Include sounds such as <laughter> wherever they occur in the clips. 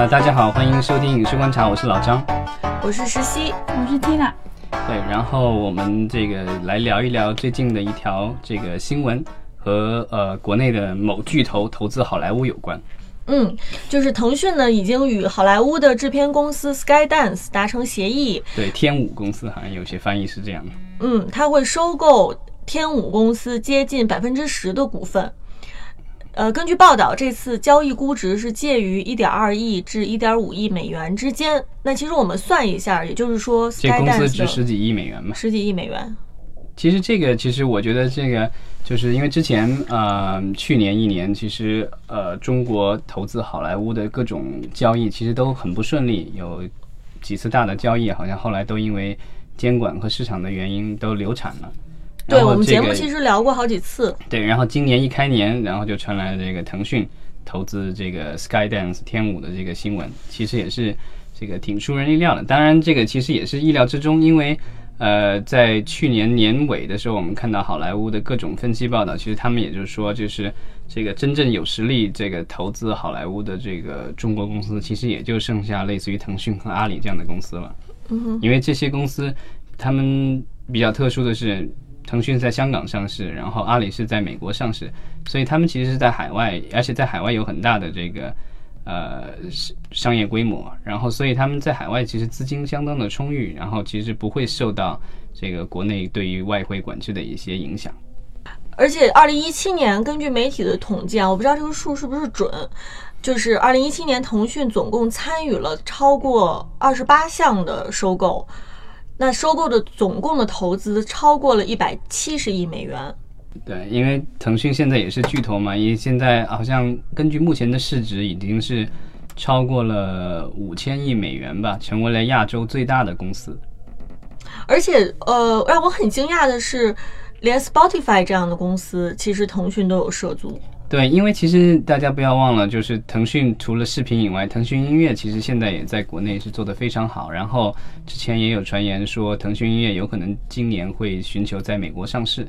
呃，大家好，欢迎收听影视观察，我是老张。我是石溪，我是 Tina。对，然后我们这个来聊一聊最近的一条这个新闻，和呃国内的某巨头投资好莱坞有关。嗯，就是腾讯呢已经与好莱坞的制片公司 Skydance 达成协议，对，天舞公司好像有些翻译是这样的。嗯，它会收购天舞公司接近百分之十的股份。呃，根据报道，这次交易估值是介于一点二亿至一点五亿美元之间。那其实我们算一下，也就是说，这公司值十几亿美元嘛？十几亿美元。其实这个，其实我觉得这个，就是因为之前呃，去年一年，其实呃，中国投资好莱坞的各种交易其实都很不顺利，有几次大的交易，好像后来都因为监管和市场的原因都流产了。对我们节目其实聊过好几次。对，然后今年一开年，然后就传来了这个腾讯投资这个 Skydance 天舞的这个新闻，其实也是这个挺出人意料的。当然，这个其实也是意料之中，因为呃，在去年年尾的时候，我们看到好莱坞的各种分析报道，其实他们也就是说，就是这个真正有实力这个投资好莱坞的这个中国公司，其实也就剩下类似于腾讯和阿里这样的公司了。嗯哼，因为这些公司他们比较特殊的是。腾讯在香港上市，然后阿里是在美国上市，所以他们其实是在海外，而且在海外有很大的这个呃商业规模，然后所以他们在海外其实资金相当的充裕，然后其实不会受到这个国内对于外汇管制的一些影响。而且二零一七年根据媒体的统计啊，我不知道这个数是不是准，就是二零一七年腾讯总共参与了超过二十八项的收购。那收购的总共的投资超过了一百七十亿美元。对，因为腾讯现在也是巨头嘛，因为现在好像根据目前的市值已经是超过了五千亿美元吧，成为了亚洲最大的公司。而且，呃，让我很惊讶的是，连 Spotify 这样的公司，其实腾讯都有涉足。对，因为其实大家不要忘了，就是腾讯除了视频以外，腾讯音乐其实现在也在国内是做得非常好。然后之前也有传言说，腾讯音乐有可能今年会寻求在美国上市，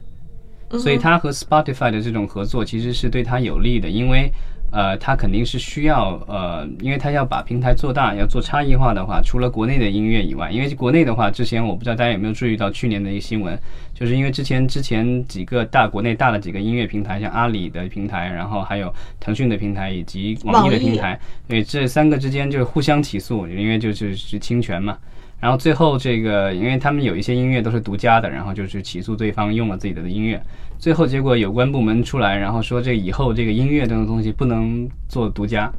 所以它和 Spotify 的这种合作其实是对它有利的，因为。呃，它肯定是需要呃，因为它要把平台做大，要做差异化的话，除了国内的音乐以外，因为国内的话，之前我不知道大家有没有注意到去年的一个新闻，就是因为之前之前几个大国内大的几个音乐平台，像阿里的平台，然后还有腾讯的平台以及网易的平台，对这三个之间就是互相起诉，因为就是是侵权嘛。然后最后这个，因为他们有一些音乐都是独家的，然后就是起诉对方用了自己的音乐。最后结果有关部门出来，然后说这以后这个音乐这种东西不能做独家，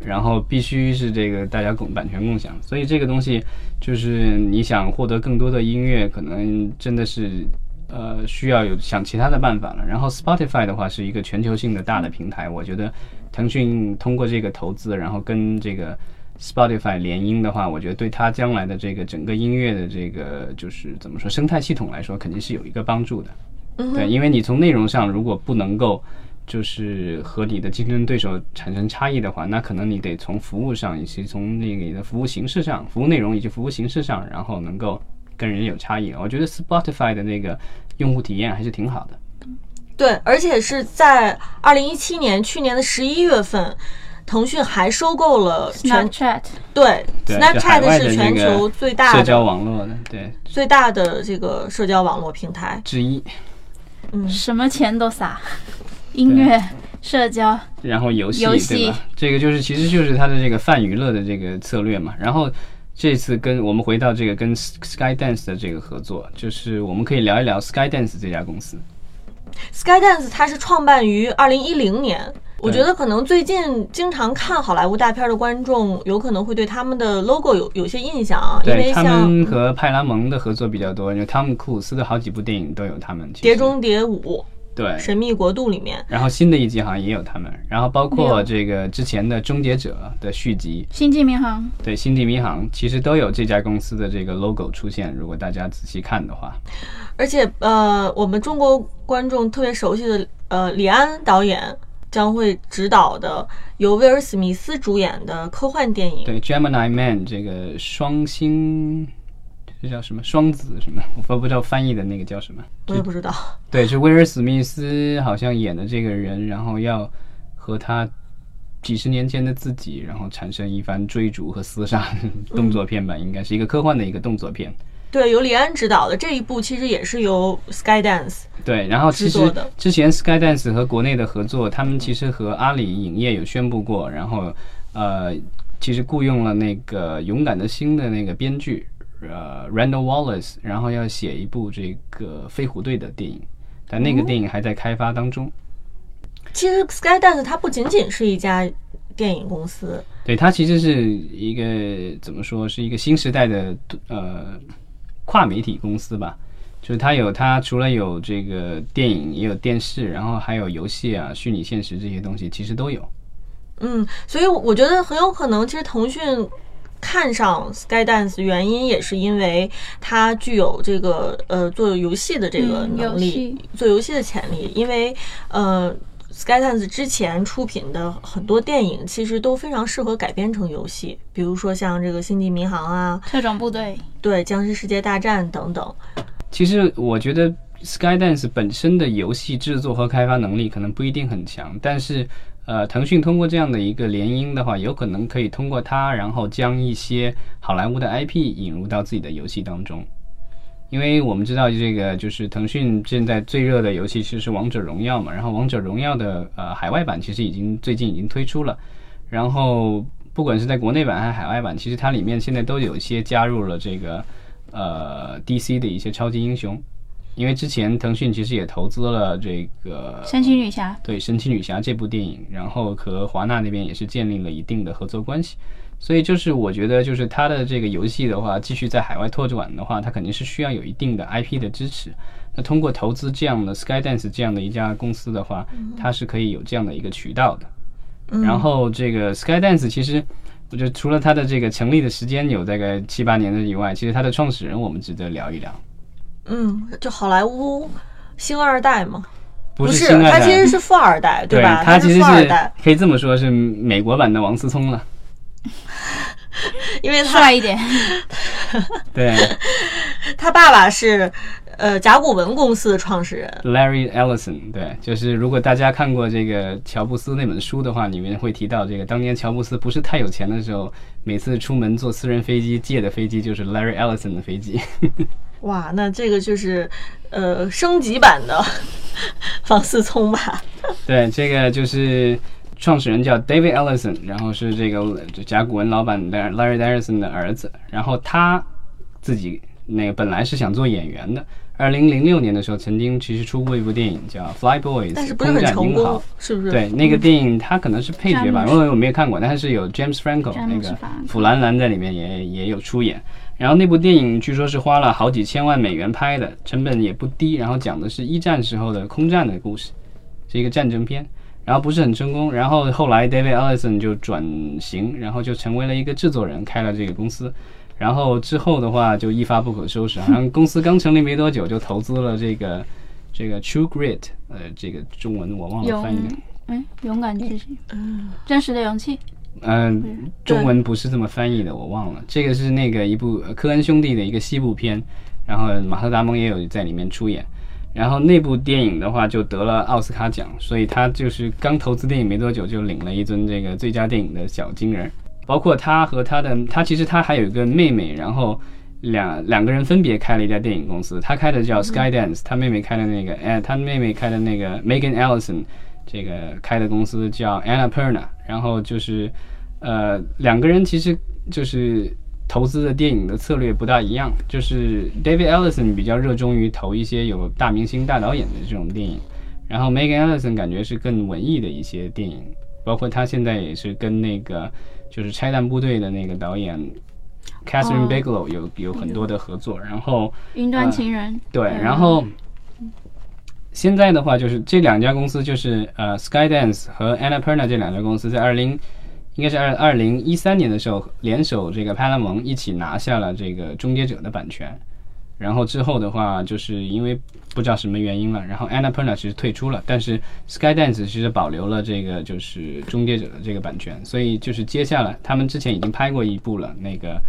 然后必须是这个大家共版权共享。所以这个东西就是你想获得更多的音乐，可能真的是呃需要有想其他的办法了。然后 Spotify 的话是一个全球性的大的平台，我觉得腾讯通过这个投资，然后跟这个。Spotify 联姻的话，我觉得对它将来的这个整个音乐的这个就是怎么说生态系统来说，肯定是有一个帮助的。对，因为你从内容上如果不能够就是和你的竞争对手产生差异的话，那可能你得从服务上以及从那个你的服务形式上、服务内容以及服务形式上，然后能够跟人有差异。我觉得 Spotify 的那个用户体验还是挺好的。对，而且是在二零一七年去年的十一月份。腾讯还收购了 Snapchat，对，Snapchat 是全球最大的社交网络的，对，最大的这个社交网络平台之一。嗯，什么钱都撒，音乐、社交，然后游戏，对吧？这个就是，其实就是它的这个泛娱乐的这个策略嘛。然后这次跟我们回到这个跟 Skydance 的这个合作，就是我们可以聊一聊 Skydance 这家公司。Skydance 它是创办于二零一零年。我觉得可能最近经常看好莱坞大片的观众，有可能会对他们的 logo 有有些印象啊。对他们和派拉蒙的合作比较多，因为汤姆库斯的好几部电影都有他们。碟中谍五，对，神秘国度里面。然后新的一集好像也有他们，然后包括这个之前的终结者的续集，星际迷航。对，星际迷航其实都有这家公司的这个 logo 出现，如果大家仔细看的话。而且呃，我们中国观众特别熟悉的呃李安导演。将会执导的由威尔史密斯主演的科幻电影，对《Gemini Man》这个双星，这叫什么双子什么？<laughs> 我不知道翻译的那个叫什么，我也不知道。对，是威尔史密斯好像演的这个人，然后要和他几十年前的自己，然后产生一番追逐和厮杀动作片吧，应该是一个科幻的一个动作片。对，由李安执导的这一部其实也是由 Skydance 对，然后其实之前 Skydance 和国内的合作，他们其实和阿里影业有宣布过，然后呃，其实雇佣了那个《勇敢的心》的那个编剧呃 Randall Wallace，然后要写一部这个飞虎队的电影，但那个电影还在开发当中。其实 Skydance 它不仅仅是一家电影公司，对，它其实是一个怎么说，是一个新时代的呃跨媒体公司吧。就是它有，它除了有这个电影，也有电视，然后还有游戏啊、虚拟现实这些东西，其实都有。嗯，所以我觉得很有可能，其实腾讯看上 Skydance 原因也是因为它具有这个呃做游戏的这个嗯能力，游做游戏的潜力。因为呃，Skydance 之前出品的很多电影其实都非常适合改编成游戏，比如说像这个《星际迷航》啊，特种部队，对，《僵尸世界大战》等等。其实我觉得 Skydance 本身的游戏制作和开发能力可能不一定很强，但是呃，腾讯通过这样的一个联姻的话，有可能可以通过它，然后将一些好莱坞的 IP 引入到自己的游戏当中。因为我们知道这个就是腾讯现在最热的游戏其实是王者荣耀嘛，然后王者荣耀的呃海外版其实已经最近已经推出了，然后不管是在国内版还是海外版，其实它里面现在都有一些加入了这个呃 DC 的一些超级英雄，因为之前腾讯其实也投资了这个神奇女侠，对《神奇女侠》这部电影，然后和华纳那边也是建立了一定的合作关系。所以就是我觉得，就是它的这个游戏的话，继续在海外拓展的话，它肯定是需要有一定的 IP 的支持。那通过投资这样的 Skydance 这样的一家公司的话，它是可以有这样的一个渠道的。然后这个 Skydance 其实，我觉得除了它的这个成立的时间有大概七八年的以外，其实它的创始人我们值得聊一聊。嗯，就好莱坞星二代嘛，不是，他其实是富二代，对吧？他其实是富二代，可以这么说，是美国版的王思聪了。<laughs> 因为他帅一点，<laughs> 对。<laughs> 他爸爸是呃甲骨文公司的创始人。，Larry Ellison，对，就是如果大家看过这个乔布斯那本书的话，里面会提到这个当年乔布斯不是太有钱的时候，每次出门坐私人飞机借的飞机就是 Larry Ellison 的飞机。哇，那这个就是呃升级版的 <laughs> 王思聪吧？对，这个就是创始人叫 David Ellison，然后是这个甲骨文老板 Larry Ellison 的儿子，然后他自己那个本来是想做演员的。二零零六年的时候，曾经其实出过一部电影叫《Fly Boys》，但是不是很空战成功英豪。，是不是？对，那个电影它可能是配角吧，因为我没有看过，但是有 James Franco 那个弗兰兰在里面也也有出演。然后那部电影据说是花了好几千万美元拍的，成本也不低。然后讲的是一战时候的空战的故事，是一个战争片。然后不是很成功，然后后来 David Ellison 就转型，然后就成为了一个制作人，开了这个公司。然后之后的话就一发不可收拾，<laughs> 好像公司刚成立没多久就投资了这个这个 True Grit，呃，这个中文我忘了翻译。嗯勇敢之心，真实的勇气，嗯、对中文不是这么翻译的，我忘了。这个是那个一部呃科恩兄弟的一个西部片，然后马特·达蒙也有在里面出演。然后那部电影的话就得了奥斯卡奖，所以他就是刚投资电影没多久就领了一尊这个最佳电影的小金人。包括他和他的他其实他还有一个妹妹，然后两两个人分别开了一家电影公司，他开的叫 Skydance，他妹妹开的那个哎，他妹妹开的那个 Megan Ellison 这个开的公司叫 Anna Perna，然后就是呃两个人其实就是投资的电影的策略不大一样，就是 David Ellison 比较热衷于投一些有大明星大导演的这种电影，然后 Megan Ellison 感觉是更文艺的一些电影，包括他现在也是跟那个就是拆弹部队的那个导演 Catherine 哦 Bigelow 有有很多的合作，然后。云端情人，对，嗯然后现在的话就是这两家公司就是呃 Skydance 和 Annapurna 这两家公司在二零应该是二二零一三年的时候联手这个派拉蒙一起拿下了这个终结者的版权，然后之后的话就是因为不知道什么原因了，然后 Annapurna 其实退出了，但是 Skydance 其实保留了这个就是终结者的这个版权，所以就是接下来他们之前已经拍过一部了，那个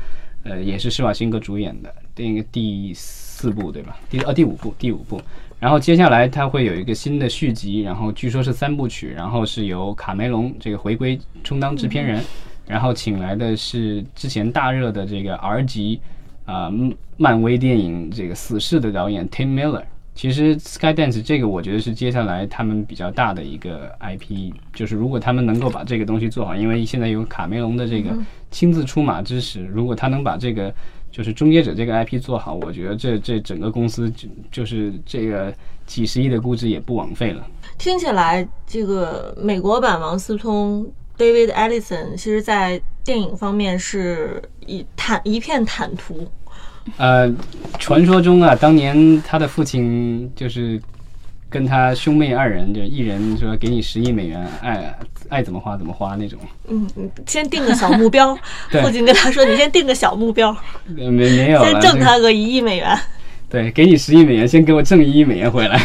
呃也是施瓦辛格主演的那个第四部对吧？第呃第五部第五部。然后接下来它会有一个新的续集，然后据说是三部曲，然后是由卡梅隆这个回归充当制片人，然后请来的是之前大热的这个 R 级啊、漫威电影这个死侍的导演 Tim Miller。其实 Skydance 这个我觉得是接下来他们比较大的一个 IP，就是如果他们能够把这个东西做好，因为现在有卡梅隆的这个亲自出马支持，如果他能把这个就是终结者这个 IP 做好，我觉得这这整个公司就就是这个几十亿的估值也不枉费了。听起来这个美国版王思聪 David Ellison，其实在电影方面是一坦一片坦途。呃，传说中啊，当年他的父亲就是跟他兄妹二人，就一人说给你十亿美元，爱爱怎么花怎么花那种。嗯，嗯先定个小目标，<laughs> 父亲跟他说：“你先定个小目标，呃没没有了，先挣他个一亿美元。对，给你十亿美元，先给我挣一亿美元回来。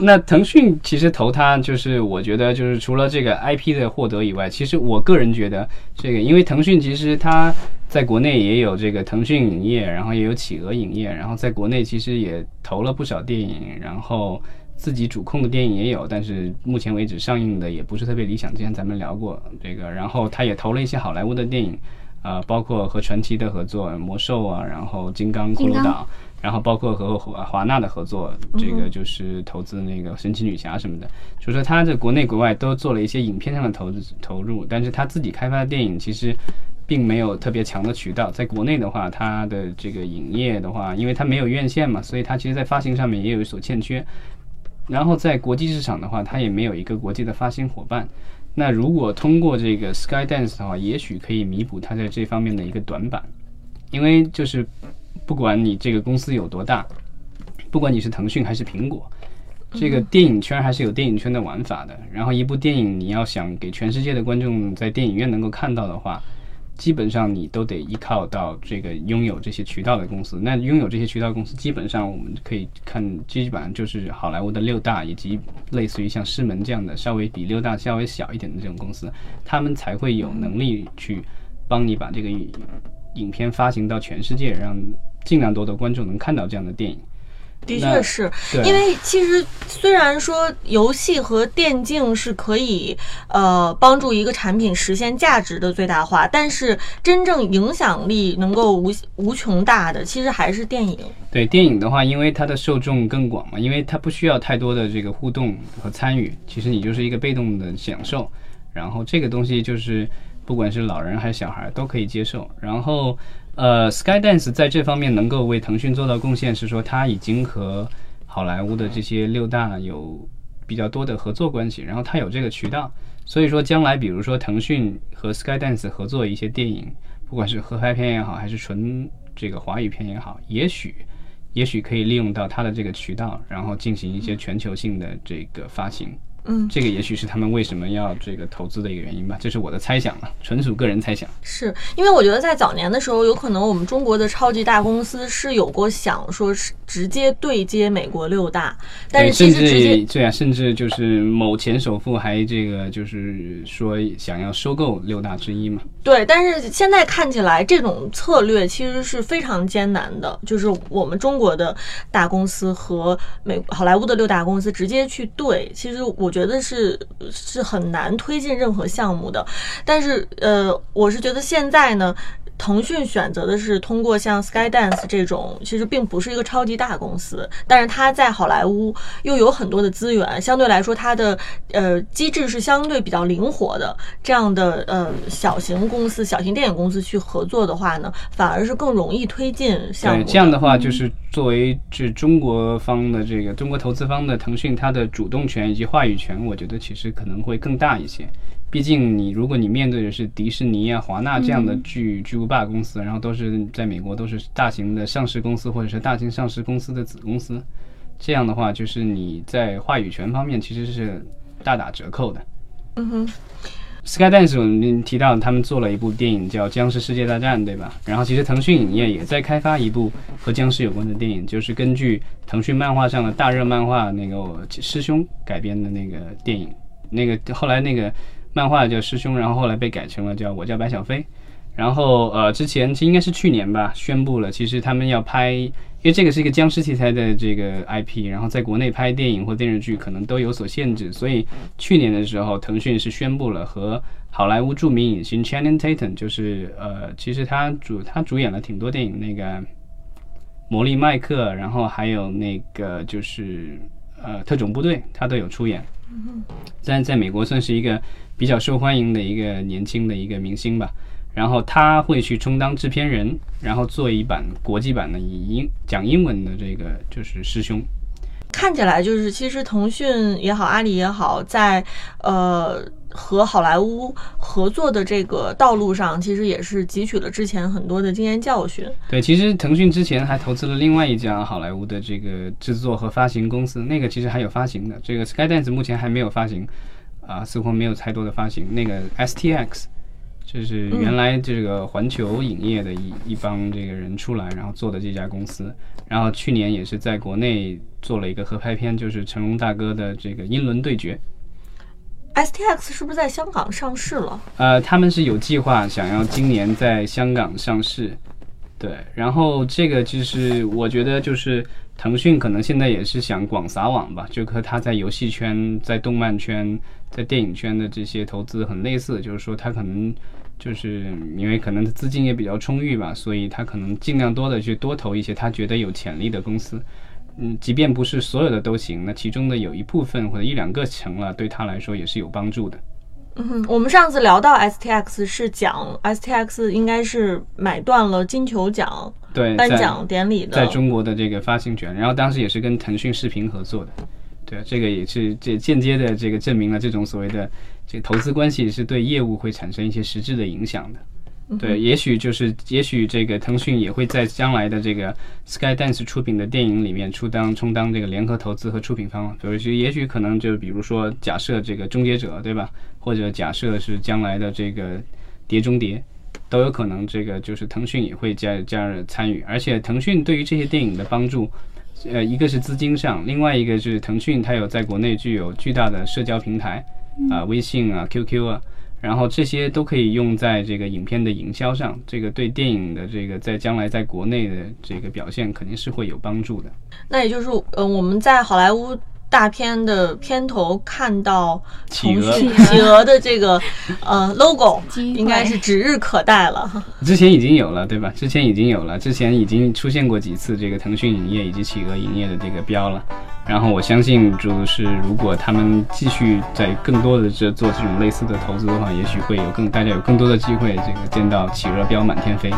那腾讯其实投它，就是我觉得就是除了这个 IP 的获得以外，其实我个人觉得这个，因为腾讯其实它在国内也有这个腾讯影业，然后也有企鹅影业，然后在国内其实也投了不少电影，然后自己主控的电影也有，但是目前为止上映的也不是特别理想。之前咱们聊过这个，然后它也投了一些好莱坞的电影，啊、包括和传奇的合作，魔兽啊，然后金刚、骷髅岛。然后包括和华华纳的合作，这个就是投资那个神奇女侠什么的，就说他在国内国外都做了一些影片上的投资投入，但是他自己开发的电影其实并没有特别强的渠道。在国内的话，它的这个影业的话，因为它没有院线嘛，所以它其实在发行上面也有所欠缺。然后在国际市场的话，它也没有一个国际的发行伙伴。那如果通过这个 Skydance 的话，也许可以弥补它在这方面的一个短板，因为就是不管你这个公司有多大，不管你是腾讯还是苹果，这个电影圈还是有电影圈的玩法的。然后一部电影你要想给全世界的观众在电影院能够看到的话，基本上你都得依靠到这个拥有这些渠道的公司。那拥有这些渠道公司，基本上我们可以看，基本上就是好莱坞的六大，以及类似于像狮门这样的稍微比六大稍微小一点的这种公司，他们才会有能力去帮你把这个影影片发行到全世界，让尽量多的观众能看到这样的电影。的确是因为其实虽然说游戏和电竞是可以呃帮助一个产品实现价值的最大化，但是真正影响力能够无无穷大的，其实还是电影。对电影的话，因为它的受众更广嘛，因为它不需要太多的这个互动和参与，其实你就是一个被动的享受。然后这个东西就是不管是老人还是小孩都可以接受。然后呃，Skydance 在这方面能够为腾讯做到贡献，是说它已经和好莱坞的这些六大有比较多的合作关系，然后它有这个渠道，所以说将来比如说腾讯和 Skydance 合作一些电影，不管是合拍片也好，还是纯这个华语片也好，也许也许可以利用到它的这个渠道，然后进行一些全球性的这个发行。嗯，这个也许是他们为什么要这个投资的一个原因吧，这是我的猜想了，纯属个人猜想。是因为我觉得在早年的时候，有可能我们中国的超级大公司是有过想说是直接对接美国六大，但对，是其甚实直接至对啊，甚至就是某前首富还这个就是说想要收购六大之一嘛。对，但是现在看起来这种策略其实是非常艰难的，就是我们中国的大公司和美好莱坞的六大公司直接去对，其实我觉得是是很难推进任何项目的。但是呃，我是觉得现在呢。腾讯选择的是通过像 Skydance 这种，其实并不是一个超级大公司，但是它在好莱坞又有很多的资源，相对来说它的呃机制是相对比较灵活的。这样的呃小型公司、小型电影公司去合作的话呢，反而是更容易推进项目，这样的话就是作为这中国方的这个中国投资方的腾讯，它的主动权以及话语权，我觉得其实可能会更大一些。毕竟你如果你面对的是迪士尼啊、华纳这样的巨巨无霸公司，然后都是在美国都是大型的上市公司或者是大型上市公司的子公司，这样的话就是你在话语权方面其实是大打折扣的。嗯哼，Skydance 我们提到他们做了一部电影叫《僵尸世界大战》，对吧？然后其实腾讯影业也在开发一部和僵尸有关的电影，就是根据腾讯漫画上的大热漫画那个师兄改编的那个电影。那个后来那个漫画叫师兄，然后后来被改成了叫我叫白小飞。然后呃，之前其实应该是去年吧，宣布了，其实他们要拍，因为这个是一个僵尸题材的这个 IP，然后在国内拍电影或电视剧可能都有所限制，所以去年的时候，腾讯是宣布了和好莱坞著名影星 Channing Tatum，就是呃，其实他主他主演了挺多电影，那个魔力麦克，然后还有那个就是呃特种部队，他都有出演。嗯在在美国算是一个比较受欢迎的一个年轻的一个明星吧。然后他会去充当制片人，然后做一版国际版的以英讲英文的这个就是师兄。看起来就是，其实腾讯也好，阿里也好，在呃和好莱坞合作的这个道路上，其实也是汲取了之前很多的经验教训。对，其实腾讯之前还投资了另外一家好莱坞的这个制作和发行公司，那个其实还有发行的。这个 Skydance 目前还没有发行，啊，似乎没有太多的发行。那个 STX。就是原来这个环球影业的一一帮这个人出来，然后做的这家公司，然后去年也是在国内做了一个合拍片，就是成龙大哥的这个《英伦对决》。STX 是不是在香港上市了？呃，他们是有计划想要今年在香港上市，对。然后这个就是我觉得就是腾讯可能现在也是想广撒网吧，就和他在游戏圈、在动漫圈、在电影圈的这些投资很类似，就是说他可能。就是因为可能资金也比较充裕吧，所以他可能尽量多的去多投一些他觉得有潜力的公司。嗯，即便不是所有的都行，那其中的有一部分或者一两个成了，对他来说也是有帮助的。嗯，我们上次聊到 STX 是讲 STX 应该是买断了金球奖对颁奖典礼的在中国的这个发行权，然后当时也是跟腾讯视频合作的。对，这个也是这间接的这个证明了这种所谓的这个投资关系是对业务会产生一些实质的影响的。对，也许就是也许这个腾讯也会在将来的这个 Skydance 出品的电影里面出当充当这个联合投资和出品方。比如说，也许可能就比如说假设这个终结者对吧？或者假设是将来的这个碟中谍，都有可能这个就是腾讯也会加加入参与。而且腾讯对于这些电影的帮助。呃，一个是资金上，另外一个是腾讯，它有在国内具有巨大的社交平台，啊，微信啊，QQ 啊，然后这些都可以用在这个影片的营销上，这个对电影的这个在将来在国内的这个表现肯定是会有帮助的。那也就是，呃，我们在好莱坞。大片的片头看到企鹅企鹅的这个呃 logo，应该是指日可待了。之前已经有了，对吧？之前已经有了，之前已经出现过几次这个腾讯影业以及企鹅影业的这个标了。然后我相信，就是如果他们继续在更多的这做这种类似的投资的话，也许会有更大家有更多的机会，这个见到企鹅标满天飞。